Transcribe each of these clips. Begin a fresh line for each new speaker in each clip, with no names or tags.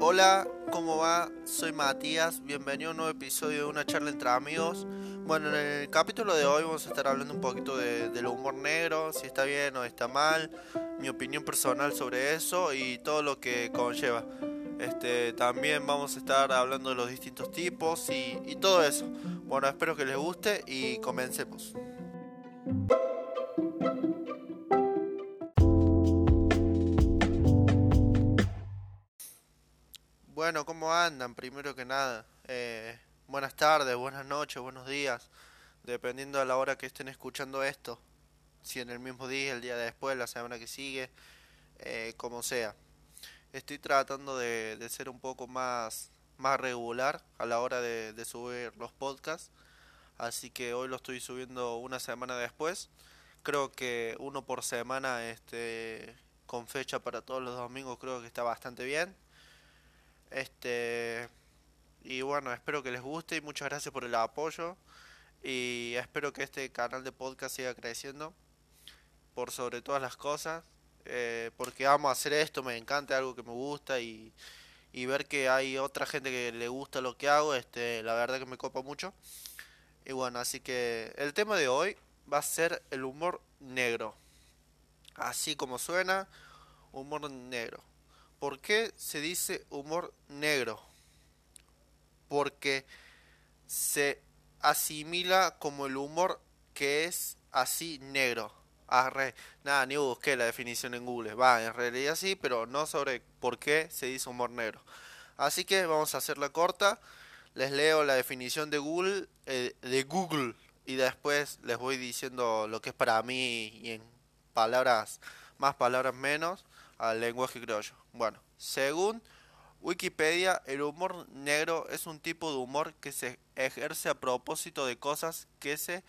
Hola, ¿cómo va? Soy Matías, bienvenido a un nuevo episodio de una charla entre amigos. Bueno, en el capítulo de hoy vamos a estar hablando un poquito de, del humor negro, si está bien o está mal, mi opinión personal sobre eso y todo lo que conlleva. Este, también vamos a estar hablando de los distintos tipos y todo eso. Bueno, espero que les guste y comencemos. Primero que nada, eh, buenas tardes, buenas noches, buenos días, dependiendo de la hora que estén escuchando esto, si en el mismo día, el día después, la semana que sigue, eh, como sea. Estoy tratando de, de, ser un poco más, más regular a la hora de, de subir los podcasts, así que hoy lo estoy subiendo una semana después. Creo que uno por semana, este, con fecha para todos los domingos, creo que está bastante bien este y bueno, espero que les guste y muchas gracias por el apoyo y espero que este canal de podcast siga creciendo por sobre todas las cosas eh, porque amo hacer esto, me encanta algo que me gusta y, y ver que hay otra gente que le gusta lo que hago, este, la verdad que me copa mucho. Y bueno, así que el tema de hoy va a ser el humor negro. Así como suena, humor negro. ¿Por qué se dice humor negro? Porque se asimila como el humor que es así negro. Arre, nada, ni busqué la definición en Google. Va, en realidad sí, pero no sobre por qué se dice humor negro. Así que vamos a hacerla corta. Les leo la definición de Google, eh, de Google y después les voy diciendo lo que es para mí y en palabras más, palabras menos al lenguaje criollo. Bueno, según Wikipedia, el humor negro es un tipo de humor que se ejerce a propósito de cosas que se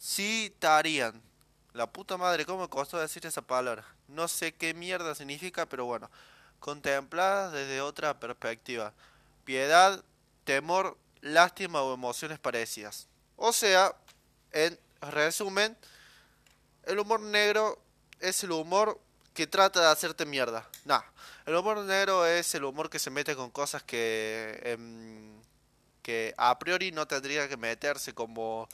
suscitarían. La puta madre, ¿cómo me costó decir esa palabra? No sé qué mierda significa, pero bueno. Contempladas desde otra perspectiva. Piedad, temor, lástima o emociones parecidas. O sea, en resumen, el humor negro es el humor que trata de hacerte mierda. Nah, el humor negro es el humor que se mete con cosas que, eh, que a priori no tendría que meterse, como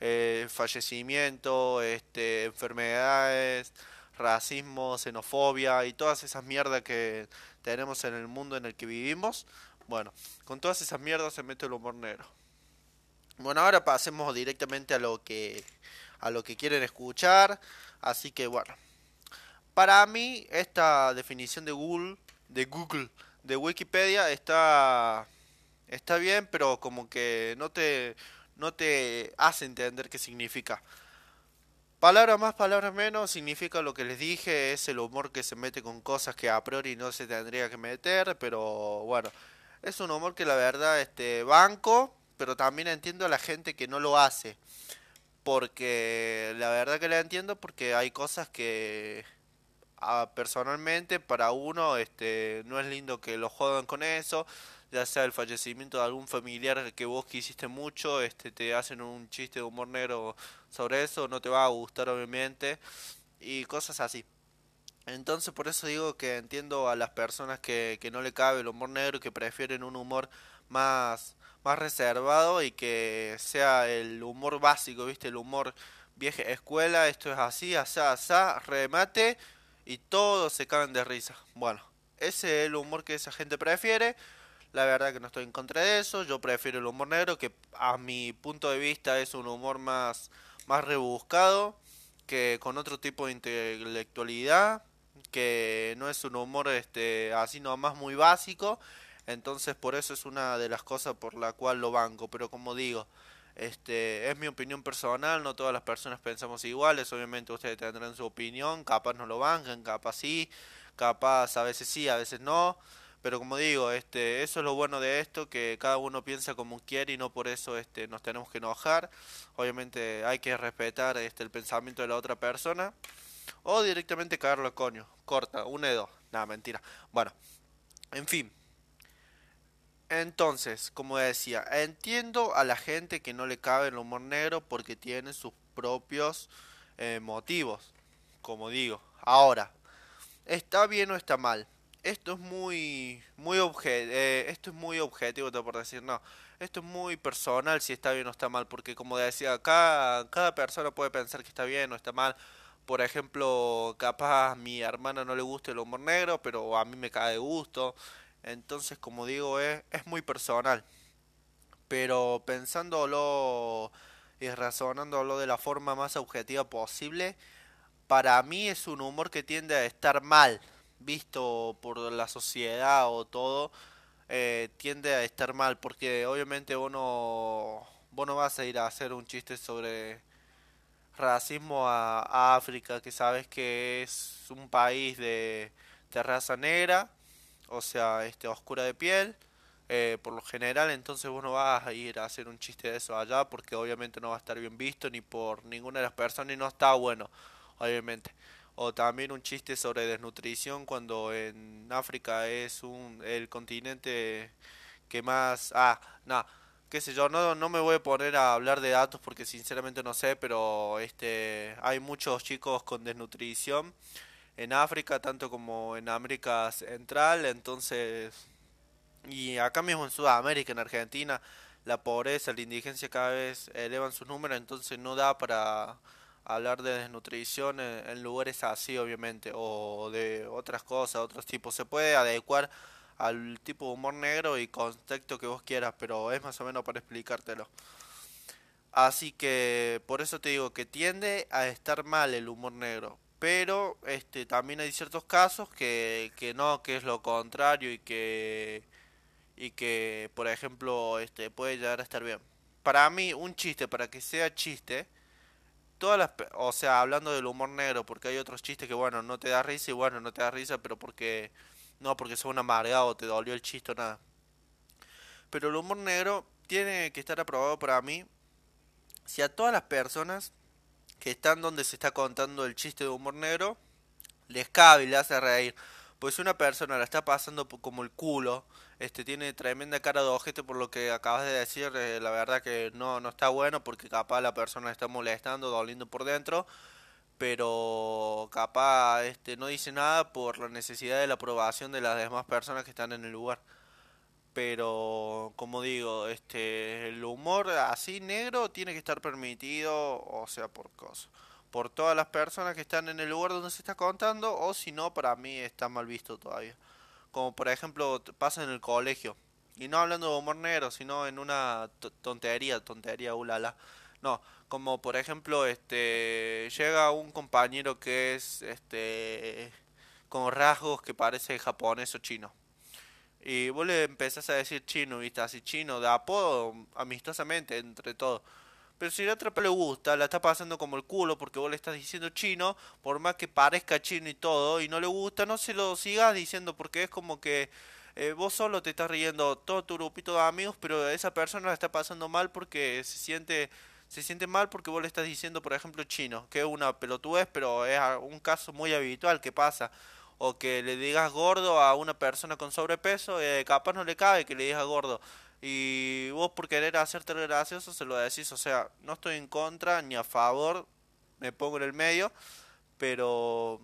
eh, fallecimiento, este, enfermedades, racismo, xenofobia y todas esas mierdas que tenemos en el mundo en el que vivimos. Bueno, con todas esas mierdas se mete el humor negro. Bueno, ahora pasemos directamente a lo que a lo que quieren escuchar, así que bueno, para mí, esta definición de Google, de Google, de Wikipedia está está bien, pero como que no te no te hace entender qué significa. Palabras más, palabras menos, significa lo que les dije, es el humor que se mete con cosas que a priori no se tendría que meter, pero bueno, es un humor que la verdad este banco, pero también entiendo a la gente que no lo hace. Porque la verdad que la entiendo porque hay cosas que personalmente para uno este no es lindo que lo jodan con eso ya sea el fallecimiento de algún familiar que vos quisiste mucho este te hacen un chiste de humor negro sobre eso no te va a gustar obviamente y cosas así. Entonces por eso digo que entiendo a las personas que, que no le cabe el humor negro que prefieren un humor más más reservado y que sea el humor básico viste el humor vieja escuela esto es así asá asá remate y todos se caen de risa. Bueno, ese es el humor que esa gente prefiere. La verdad que no estoy en contra de eso. Yo prefiero el humor negro, que a mi punto de vista es un humor más, más rebuscado, que con otro tipo de intelectualidad, que no es un humor este, así nomás muy básico. Entonces por eso es una de las cosas por la cual lo banco. Pero como digo, este, es mi opinión personal, no todas las personas pensamos iguales, obviamente ustedes tendrán su opinión, capaz no lo bancan, capaz sí, capaz a veces sí, a veces no, pero como digo, este, eso es lo bueno de esto, que cada uno piensa como quiere y no por eso este, nos tenemos que enojar, obviamente hay que respetar este, el pensamiento de la otra persona, o directamente caerlo coño, corta, un dedo, nada, mentira, bueno, en fin. Entonces, como decía, entiendo a la gente que no le cabe el humor negro porque tiene sus propios eh, motivos, como digo. Ahora, ¿está bien o está mal? Esto es muy, muy eh, esto es muy objetivo, te por decir, no. Esto es muy personal si está bien o está mal, porque como decía, cada, cada persona puede pensar que está bien o está mal. Por ejemplo, capaz a mi hermana no le gusta el humor negro, pero a mí me cae de gusto. Entonces, como digo, es, es muy personal. Pero pensándolo y razonándolo de la forma más objetiva posible, para mí es un humor que tiende a estar mal, visto por la sociedad o todo, eh, tiende a estar mal, porque obviamente vos no, vos no vas a ir a hacer un chiste sobre racismo a, África, que sabes que es un país de, de raza negra, o sea, este oscura de piel, eh, por lo general, entonces vos no vas a ir a hacer un chiste de eso allá, porque obviamente no va a estar bien visto ni por ninguna de las personas y no está bueno, obviamente. O también un chiste sobre desnutrición cuando en África es un el continente que más ah, nada qué sé yo, no, no me voy a poner a hablar de datos porque sinceramente no sé, pero este hay muchos chicos con desnutrición en África, tanto como en América Central, entonces y acá mismo en Sudamérica, en Argentina, la pobreza, la indigencia cada vez elevan sus números, entonces no da para hablar de desnutrición en, lugares así, obviamente, o de otras cosas, otros tipos. Se puede adecuar al tipo de humor negro y contexto que vos quieras, pero es más o menos para explicártelo. Así que por eso te digo que tiende a estar mal el humor negro, pero este también hay ciertos casos que, que no, que es lo contrario y que y que por ejemplo este puede llegar a estar bien. Para mí un chiste para que sea chiste todas las, o sea, hablando del humor negro, porque hay otros chistes que, bueno, no te da risa y bueno, no te da risa, pero porque, no porque son amargado, te dolió el chiste o nada. Pero el humor negro tiene que estar aprobado para mí si a todas las personas que están donde se está contando el chiste de humor negro les cabe y le hace reír. Pues una persona la está pasando como el culo, este tiene tremenda cara de ojete por lo que acabas de decir, eh, la verdad que no, no está bueno porque capaz la persona está molestando, doliendo por dentro, pero capaz este no dice nada por la necesidad de la aprobación de las demás personas que están en el lugar. Pero como digo, este el humor así negro tiene que estar permitido, o sea, por cosas por todas las personas que están en el lugar donde se está contando o si no para mí está mal visto todavía. Como por ejemplo pasa en el colegio y no hablando de humor negro sino en una tontería tontería ulala no como por ejemplo este llega un compañero que es este con rasgos que parece japonés o chino y vos le empezás a decir chino viste así chino de apodo amistosamente entre todos pero si la otra le gusta, la está pasando como el culo porque vos le estás diciendo chino, por más que parezca chino y todo, y no le gusta, no se lo sigas diciendo porque es como que eh, vos solo te estás riendo todo tu grupito de amigos, pero esa persona la está pasando mal porque se siente se siente mal porque vos le estás diciendo, por ejemplo, chino, que es una pelotudez, pero es un caso muy habitual que pasa. O que le digas gordo a una persona con sobrepeso, eh, capaz no le cabe que le digas gordo. Y vos por querer hacerte gracioso se lo decís, o sea, no estoy en contra ni a favor, me pongo en el medio, pero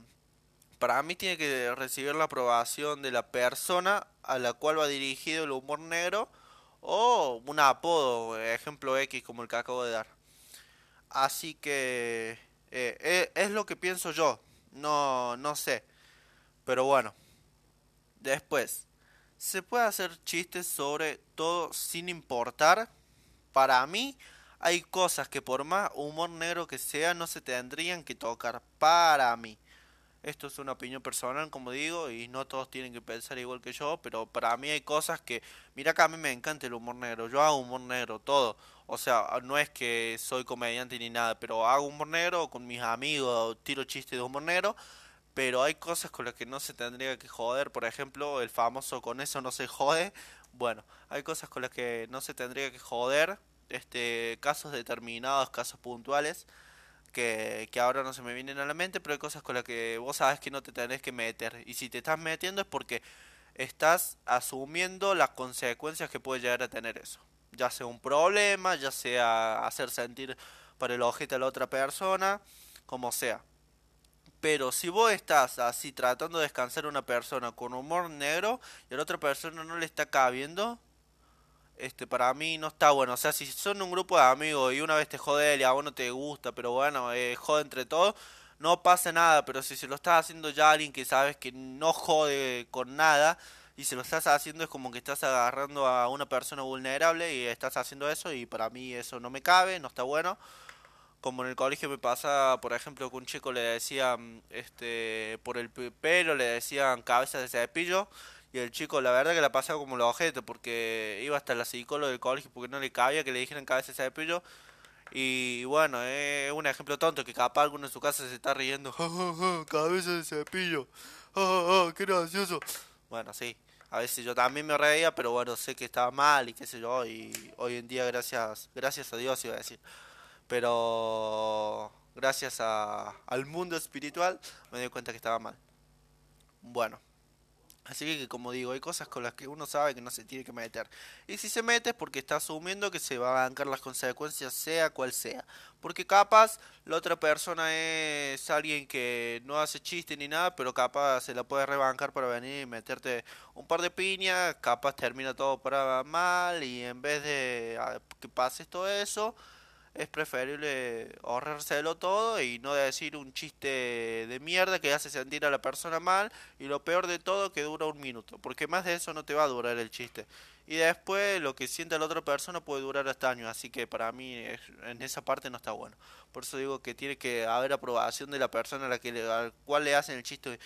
para mí tiene que recibir la aprobación de la persona a la cual va dirigido el humor negro o un apodo, ejemplo X como el que acabo de dar. Así que eh, eh, es lo que pienso yo, no, no sé, pero bueno, después se puede hacer chistes sobre todo sin importar. Para mí hay cosas que por más humor negro que sea no se tendrían que tocar. Para mí. Esto es una opinión personal, como digo, y no todos tienen que pensar igual que yo, pero para mí hay cosas que... Mira que a mí me encanta el humor negro, yo hago humor negro, todo. O sea, no es que soy comediante ni nada, pero hago humor negro con mis amigos, tiro chistes de humor negro, pero hay cosas con las que no se tendría que joder, por ejemplo, el famoso con eso no se jode. Bueno, hay cosas con las que no se tendría que joder, este casos determinados, casos puntuales que, que ahora no se me vienen a la mente, pero hay cosas con las que vos sabes que no te tenés que meter y si te estás metiendo es porque estás asumiendo las consecuencias que puede llegar a tener eso. Ya sea un problema, ya sea hacer sentir para el objeto a la otra persona, como sea. Pero si vos estás así tratando de descansar a una persona con humor negro y a la otra persona no le está cabiendo, este para mí no está bueno. O sea, si son un grupo de amigos y una vez te jode y a vos no te gusta, pero bueno, eh, jode entre todos, no pasa nada. Pero si se lo estás haciendo ya a alguien que sabes que no jode con nada y se lo estás haciendo es como que estás agarrando a una persona vulnerable y estás haciendo eso y para mí eso no me cabe, no está bueno como en el colegio me pasa, por ejemplo, que un chico le decían, este, por el pelo le decían cabeza de cepillo, y el chico la verdad que la pasaba como los objetos, porque iba hasta la psicóloga del colegio porque no le cabía que le dijeran cabeza de cepillo, y bueno, es un ejemplo tonto que capaz alguno en su casa se está riendo, cabeza de cepillo, qué gracioso. Bueno, sí, a veces yo también me reía, pero bueno, sé que estaba mal y qué sé yo, y hoy en día gracias, gracias a Dios iba a decir pero gracias a, al mundo espiritual me di cuenta que estaba mal. Bueno, así que como digo, hay cosas con las que uno sabe que no se tiene que meter. Y si se mete es porque está asumiendo que se va a bancar las consecuencias sea cual sea. Porque capaz la otra persona es alguien que no hace chiste ni nada, pero capaz se la puede rebancar para venir y meterte un par de piñas, capaz termina todo para mal y en vez de que pase todo eso es preferible ahorrárselo todo y no decir un chiste de mierda que hace sentir a la persona mal y lo peor de todo que dura un minuto, porque más de eso no te va a durar el chiste. Y después lo que siente la otra persona puede durar hasta años, así que para mí en esa parte no está bueno. Por eso digo que tiene que haber aprobación de la persona a la que le, al cual le hacen el chiste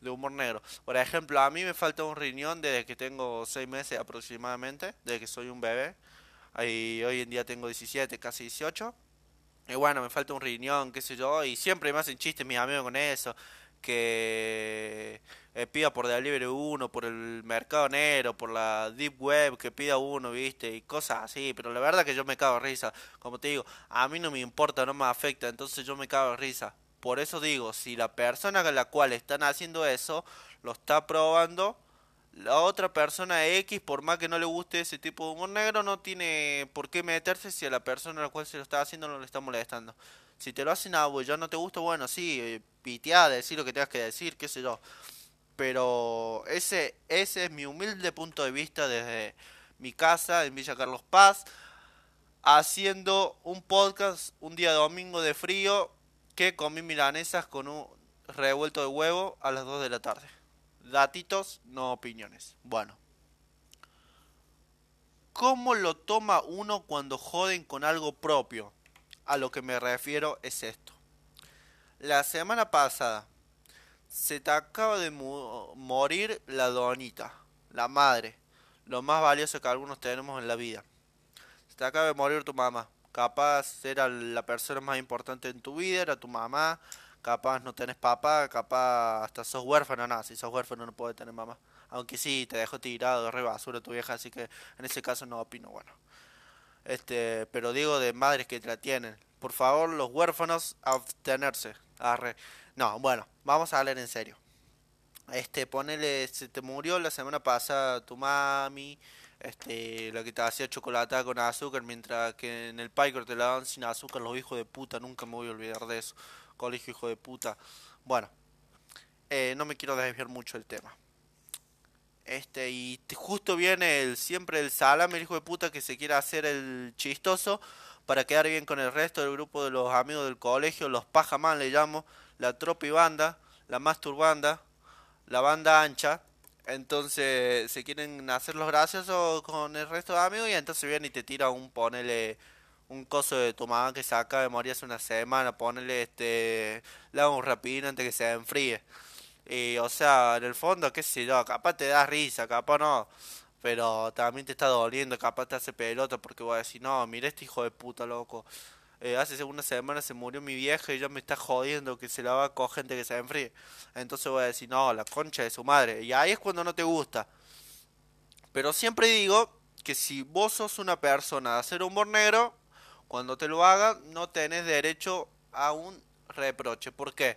de humor negro. Por ejemplo, a mí me falta un riñón desde que tengo 6 meses aproximadamente, desde que soy un bebé. Ahí, hoy en día tengo 17, casi 18. Y bueno, me falta un riñón, qué sé yo. Y siempre me hacen chistes mis amigos con eso. Que eh, pida por delivery uno, por el mercado negro, por la deep web, que pida uno, viste, y cosas así. Pero la verdad que yo me cago de risa. Como te digo, a mí no me importa, no me afecta, entonces yo me cago de risa. Por eso digo, si la persona con la cual están haciendo eso lo está probando, la otra persona X, por más que no le guste ese tipo de humor negro, no tiene por qué meterse si a la persona a la cual se lo está haciendo no le está molestando. Si te lo hacen a vos ya no te gusta, bueno, sí, eh, pitear, decir lo que tengas que decir, qué sé yo. Pero ese, ese es mi humilde punto de vista desde mi casa en Villa Carlos Paz, haciendo un podcast un día domingo de frío que comí milanesas con un revuelto de huevo a las 2 de la tarde. Datitos, no opiniones. Bueno. ¿Cómo lo toma uno cuando joden con algo propio? A lo que me refiero es esto. La semana pasada se te acaba de morir la donita, la madre, lo más valioso que algunos tenemos en la vida. Se te acaba de morir tu mamá. Capaz era la persona más importante en tu vida, era tu mamá, capaz no tenés papá, capaz hasta sos huérfano, nada, si sos huérfano no puedes tener mamá. Aunque sí, te dejó tirado, re basura tu vieja, así que en ese caso no opino, bueno. Este, pero digo de madres que te la tienen. Por favor, los huérfanos, abstenerse. Arre. No, bueno, vamos a hablar en serio. Este, ponele, se te murió la semana pasada tu mami, este, la que te hacía chocolate con azúcar, mientras que en el Piker te la daban sin azúcar, los hijos de puta, nunca me voy a olvidar de eso colegio, hijo de puta. Bueno, eh, no me quiero desviar mucho del tema. Este, y justo viene el siempre el salame, el hijo de puta, que se quiere hacer el chistoso para quedar bien con el resto del grupo de los amigos del colegio, los pajamán le llamo, la tropa y banda, la masturbanda, la banda ancha. Entonces se quieren hacer los graciosos con el resto de amigos y entonces viene y te tira un ponele un coso de tu mamá que se acaba de morir hace una semana, ponerle este, le hago un rapidín antes que se enfríe. Y, o sea, en el fondo, qué sé yo, capaz te da risa, capaz no, pero también te está doliendo, capaz te hace pelota porque voy a decir, no, mira este hijo de puta, loco. Eh, hace una semana se murió mi vieja y ya me está jodiendo que se la va a coger gente que se enfríe. Entonces voy a decir, no, la concha de su madre. Y ahí es cuando no te gusta. Pero siempre digo que si vos sos una persona de hacer humor negro, cuando te lo hagan, no tenés derecho a un reproche. ¿Por qué?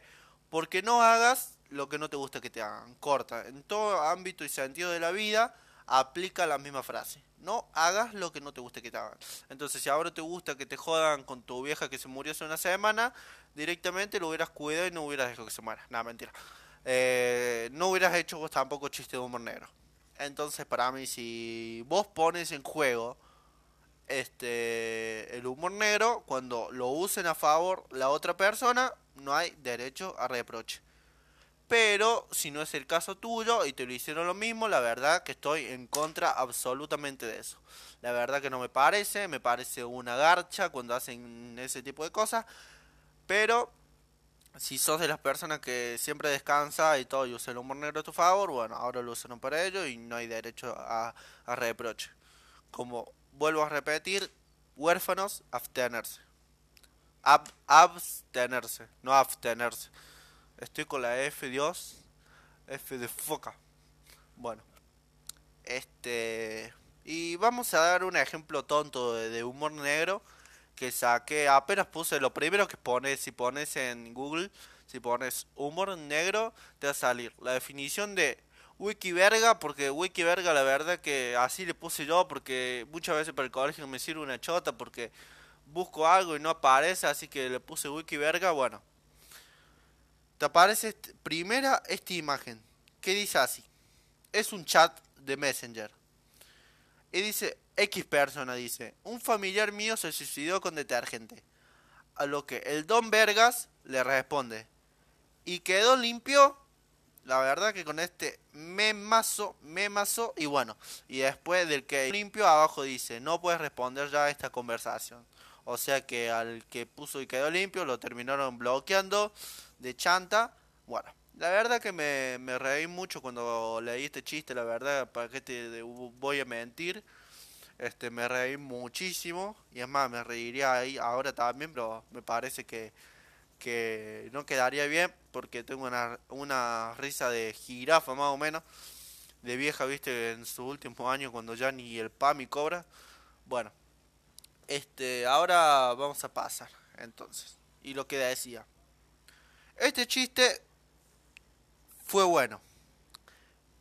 Porque no hagas lo que no te gusta que te hagan. Corta. En todo ámbito y sentido de la vida aplica la misma frase. No hagas lo que no te guste que te hagan. Entonces, si ahora te gusta que te jodan con tu vieja que se murió hace una semana, directamente lo hubieras cuidado y no hubieras dejado que se muera. Nada, mentira. Eh, no hubieras hecho tampoco chiste de humor negro. Entonces, para mí, si vos pones en juego este el humor negro, cuando lo usen a favor la otra persona, no hay derecho a reproche. Pero si no es el caso tuyo y te lo hicieron lo mismo, la verdad que estoy en contra absolutamente de eso. La verdad que no me parece, me parece una garcha cuando hacen ese tipo de cosas. Pero si sos de las personas que siempre descansa y todo y usa el humor negro a tu favor, bueno, ahora lo usan para ello y no hay derecho a, a reproche. Como vuelvo a repetir, huérfanos, abstenerse. abstenerse, no abstenerse. Estoy con la F, Dios. F de foca. Bueno. Este. Y vamos a dar un ejemplo tonto de, humor negro que saqué. Apenas puse lo primero que pones. Si pones en Google, si pones humor negro, te va a salir la definición de Wikiverga. Porque Wikiverga, la verdad que así le puse yo. Porque muchas veces para el colegio me sirve una chota. Porque busco algo y no aparece. Así que le puse Wikiverga. Bueno te aparece primera esta imagen que dice así. Es un chat de Messenger. Y dice, X persona dice, un familiar mío se suicidó con detergente. A lo que el don Vergas le responde, y quedó limpio. La verdad que con este memazo, memazo, y bueno, y después del que limpio abajo dice, no puedes responder ya a esta conversación. O sea que al que puso y quedó limpio lo terminaron bloqueando de chanta. Bueno, la verdad que me, me reí mucho cuando leí este chiste, la verdad, para que te voy a mentir. Este, me reí muchísimo y es más, me reiría ahí ahora también, pero me parece que, que no quedaría bien porque tengo una, una risa de jirafa más o menos, de vieja, viste, en su último año cuando ya ni el PAMI cobra. Bueno, este, ahora vamos a pasar, entonces. Y lo que decía. Este chiste fue bueno.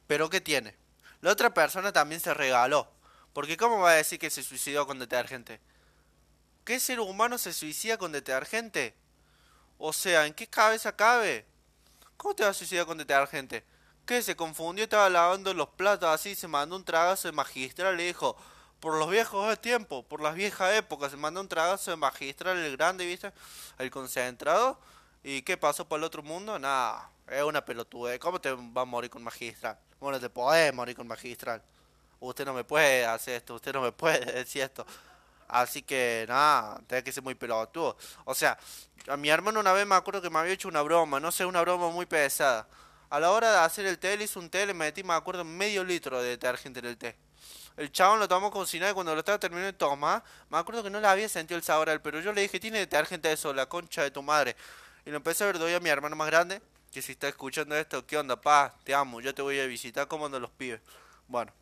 Pero ¿qué tiene? La otra persona también se regaló. Porque ¿cómo va a decir que se suicidó con detergente? ¿Qué ser humano se suicida con detergente? O sea, ¿en qué cabeza cabe? ¿Cómo te va a suicidar con detergente? ¿Qué? Se confundió, estaba lavando los platos así, se mandó un tragazo de magistral le dijo, por los viejos tiempos, por las viejas épocas, se mandó un tragazo de magistral el grande, ¿viste? El concentrado. ¿Y qué pasó por el otro mundo? Nada, es una pelotude. ¿Cómo te va a morir con magistral? Bueno, te podés morir con magistral. Usted no me puede hacer esto, usted no me puede decir esto. Así que nada, tiene que ser muy pelotudo. O sea, a mi hermano una vez me acuerdo que me había hecho una broma, no sé, una broma muy pesada. A la hora de hacer el té, le hice un té, le metí, me acuerdo, medio litro de detergente en el té. El chabón lo tomó con nada y cuando lo estaba terminando de tomar, me acuerdo que no le había sentido el sabor al pero yo le dije, tiene detergente eso, la concha de tu madre. Y lo empecé a ver, doy a mi hermano más grande, que si está escuchando esto, ¿qué onda, pa? Te amo, yo te voy a visitar, ¿cómo andan los pibes? Bueno.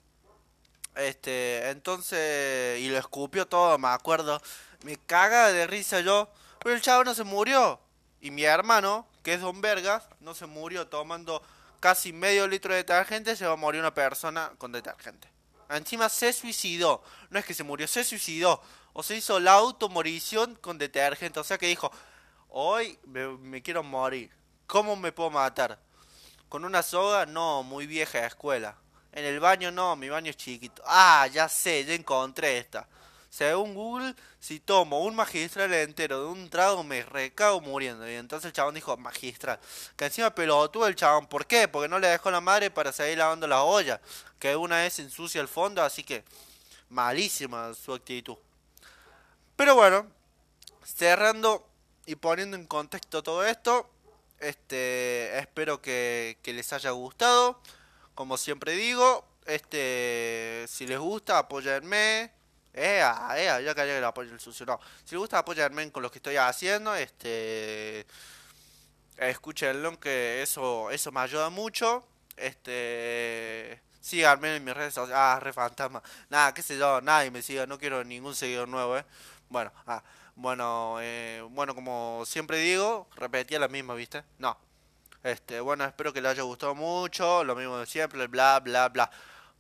Este, entonces, y lo escupió todo, me acuerdo. Me caga de risa yo, pero el chavo no se murió. Y mi hermano, que es Don Vergas, no se murió tomando casi medio litro de detergente, se va a morir una persona con detergente. Encima se suicidó. No es que se murió, se suicidó. O se hizo la automorición con detergente. O sea que dijo, hoy me, quiero morir. ¿Cómo me puedo matar? ¿Con una soga? No, muy vieja escuela. En el baño no, mi baño es chiquito. Ah, ya sé, ya encontré esta. Según Google, si tomo un magistral entero de un trago me recago muriendo. Y entonces el chabón dijo, magistral. Que encima pelotudo el chabón. ¿Por qué? Porque no le dejó la madre para seguir lavando la olla. Que una vez ensucia el fondo, así que malísima su actitud. Pero bueno, cerrando y poniendo en contexto todo esto, este espero que les haya gustado. Como siempre digo, este si les gusta, apóyenme Ea, ya que el apoyo el sucio. No. Si les gusta apoyarme con lo que estoy haciendo, este escúchenlo que eso eso me ayuda mucho. Este síganme en mis redes sociales. Ah, re fantasma. Nada, qué sé yo, nadie me siga, no quiero ningún seguidor nuevo, eh. Bueno, ah, bueno, eh, bueno, como siempre digo, repetía la misma, ¿viste? No. Este, bueno, espero que les haya gustado mucho, lo mismo de siempre, bla, bla, bla.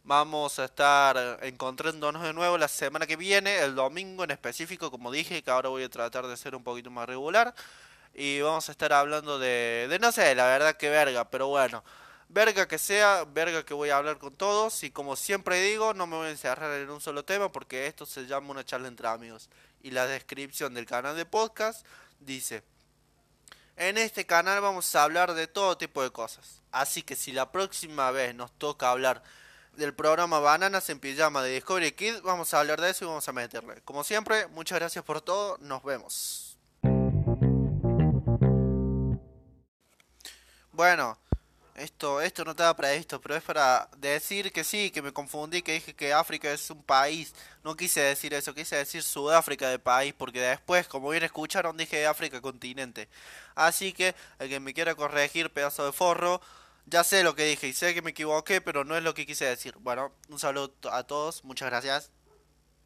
Vamos a estar encontrándonos de nuevo la semana que viene, el domingo en específico, como dije, que ahora voy a tratar de ser un poquito más regular. Y vamos a estar hablando de, de no sé, la verdad que verga, pero bueno. Verga que sea, verga que voy a hablar con todos y como siempre digo, no me voy a encerrar en un solo tema porque esto se llama una charla entre amigos. Y la descripción del canal de podcast dice, en este canal vamos a hablar de todo tipo de cosas. Así que si la próxima vez nos toca hablar del programa Bananas en Pijama de Discovery Kid. Vamos a hablar de eso y vamos a meterle. Como siempre, muchas gracias por todo. Nos vemos. Bueno, esto, esto no estaba previsto, pero es para decir que sí, que me confundí, que dije que África es un país. No quise decir eso, quise decir Sudáfrica de país, porque después, como bien escucharon, dije África continente. Así que, el que me quiera corregir, pedazo de forro, ya sé lo que dije y sé que me equivoqué, pero no es lo que quise decir. Bueno, un saludo a todos, muchas gracias.